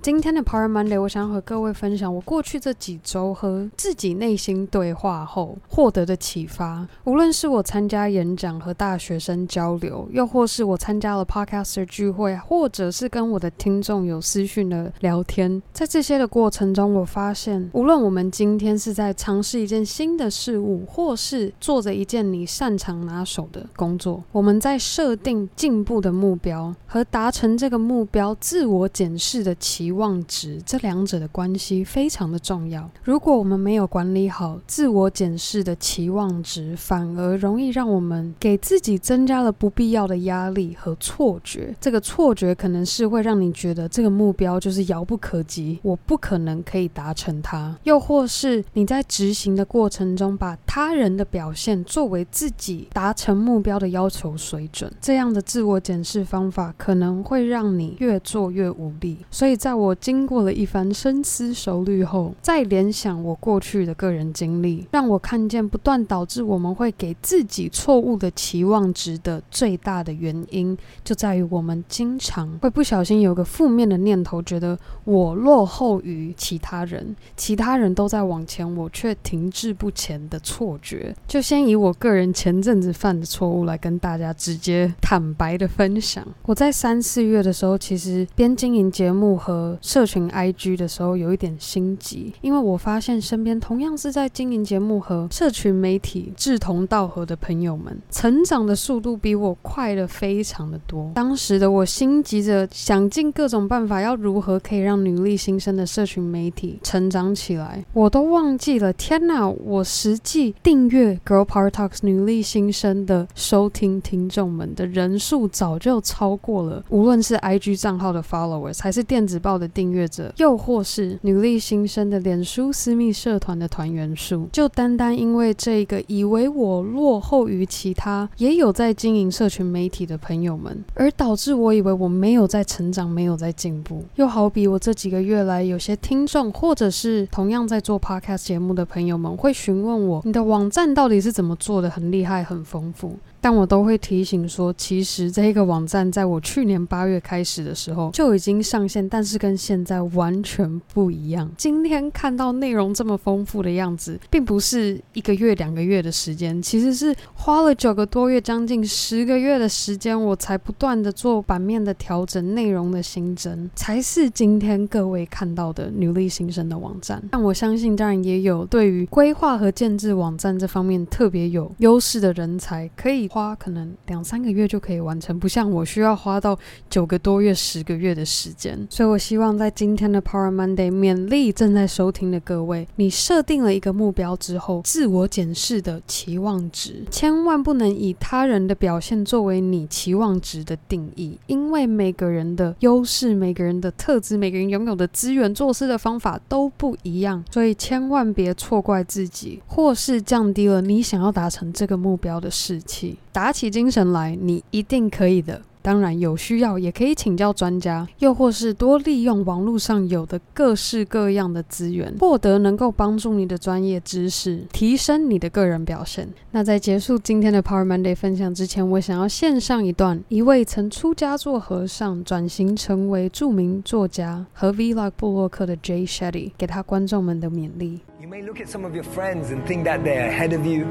今天的 Power Monday，我想和各位分享我过去这几周和自己内心对话后获得的启发。无论是我参加演讲和大学生交流，又或是我参加了 Podcaster 聚会，或者是跟我的听众有私讯的聊天，在这些的过程中，我发现，无论我们今天是在尝试一件新的事物，或是做着一件你擅长拿手的工作，我们在设定进步的目标和达成这个目标自我检视的期期望值，这两者的关系非常的重要。如果我们没有管理好自我检视的期望值，反而容易让我们给自己增加了不必要的压力和错觉。这个错觉可能是会让你觉得这个目标就是遥不可及，我不可能可以达成它。又或是你在执行的过程中，把他人的表现作为自己达成目标的要求水准，这样的自我检视方法可能会让你越做越无力。所以在我经过了一番深思熟虑后，再联想我过去的个人经历，让我看见不断导致我们会给自己错误的期望值的最大的原因，就在于我们经常会不小心有个负面的念头，觉得我落后于其他人，其他人都在往前，我却停滞不前的错觉。就先以我个人前阵子犯的错误来跟大家直接坦白的分享。我在三四月的时候，其实边经营节目和社群 IG 的时候有一点心急，因为我发现身边同样是在经营节目和社群媒体志同道合的朋友们，成长的速度比我快了非常的多。当时的我心急着想尽各种办法，要如何可以让女力新生的社群媒体成长起来，我都忘记了。天哪！我实际订阅 Girl Power Talks 女力新生的收听听众们的人数早就超过了，无论是 IG 账号的 followers 还是电子报的订阅者，又或是女力新生的脸书私密社团的团员数，就单单因为这个以为我落后于其他也有在经营社群媒体的朋友们，而导致我以为我没有在成长，没有在进步。又好比我这几个月来，有些听众或者是同样在做 podcast 节目的朋友们，会询问我，你的网站到底是怎么做的？很厉害，很丰富。但我都会提醒说，其实这个网站在我去年八月开始的时候就已经上线，但是跟现在完全不一样。今天看到内容这么丰富的样子，并不是一个月、两个月的时间，其实是花了九个多月，将近十个月的时间，我才不断的做版面的调整、内容的新增，才是今天各位看到的努力新生的网站。但我相信，当然也有对于规划和建制网站这方面特别有优势的人才，可以。花可能两三个月就可以完成，不像我需要花到九个多月、十个月的时间。所以我希望在今天的 Power Monday 勉励正在收听的各位，你设定了一个目标之后，自我检视的期望值，千万不能以他人的表现作为你期望值的定义，因为每个人的优势、每个人的特质、每个人拥有的资源、做事的方法都不一样，所以千万别错怪自己，或是降低了你想要达成这个目标的士气。打起精神来，你一定可以的。当然，有需要也可以请教专家，又或是多利用网络上有的各式各样的资源，获得能够帮助你的专业知识，提升你的个人表现。那在结束今天的 Power Monday 分享之前，我想要献上一段一位曾出家做和尚，转型成为著名作家和 Vlog 部落客的 Jay Shetty 给他观众们的勉励。You may look at some of your friends and think that they're ahead of you,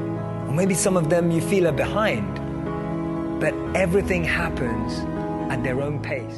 or maybe some of them you feel are behind. But everything happens at their own pace.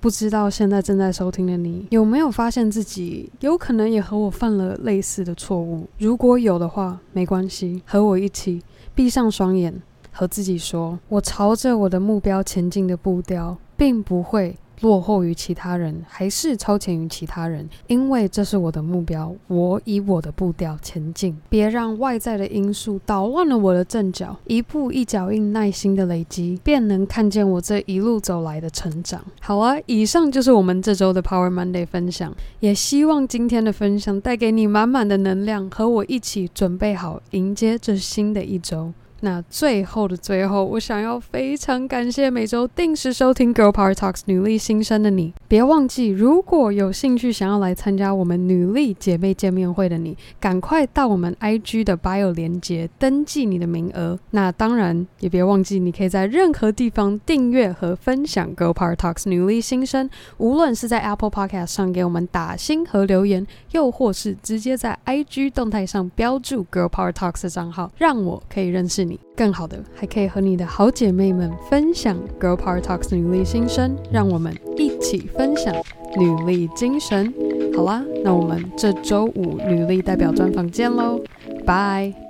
不知道现在正在收听的你有没有发现自己有可能也和我犯了类似的错误？如果有的话，没关系，和我一起闭上双眼，和自己说：我朝着我的目标前进的步调，并不会。落后于其他人，还是超前于其他人？因为这是我的目标，我以我的步调前进。别让外在的因素捣乱了我的阵脚，一步一脚印，耐心的累积，便能看见我这一路走来的成长。好啊，以上就是我们这周的 Power Monday 分享，也希望今天的分享带给你满满的能量，和我一起准备好迎接这新的一周。那最后的最后，我想要非常感谢每周定时收听 Girl Power Talks 女力新生的你。别忘记，如果有兴趣想要来参加我们女力姐妹见面会的你，赶快到我们 IG 的 bio 连接登记你的名额。那当然也别忘记，你可以在任何地方订阅和分享 Girl Power Talks 女力新生。无论是在 Apple Podcast 上给我们打星和留言，又或是直接在 IG 动态上标注 Girl Power Talks 的账号，让我可以认识你。更好的，还可以和你的好姐妹们分享 Girl Power Talks 女力新生，让我们一起分享女力精神。好啦，那我们这周五女力代表专访见喽，拜。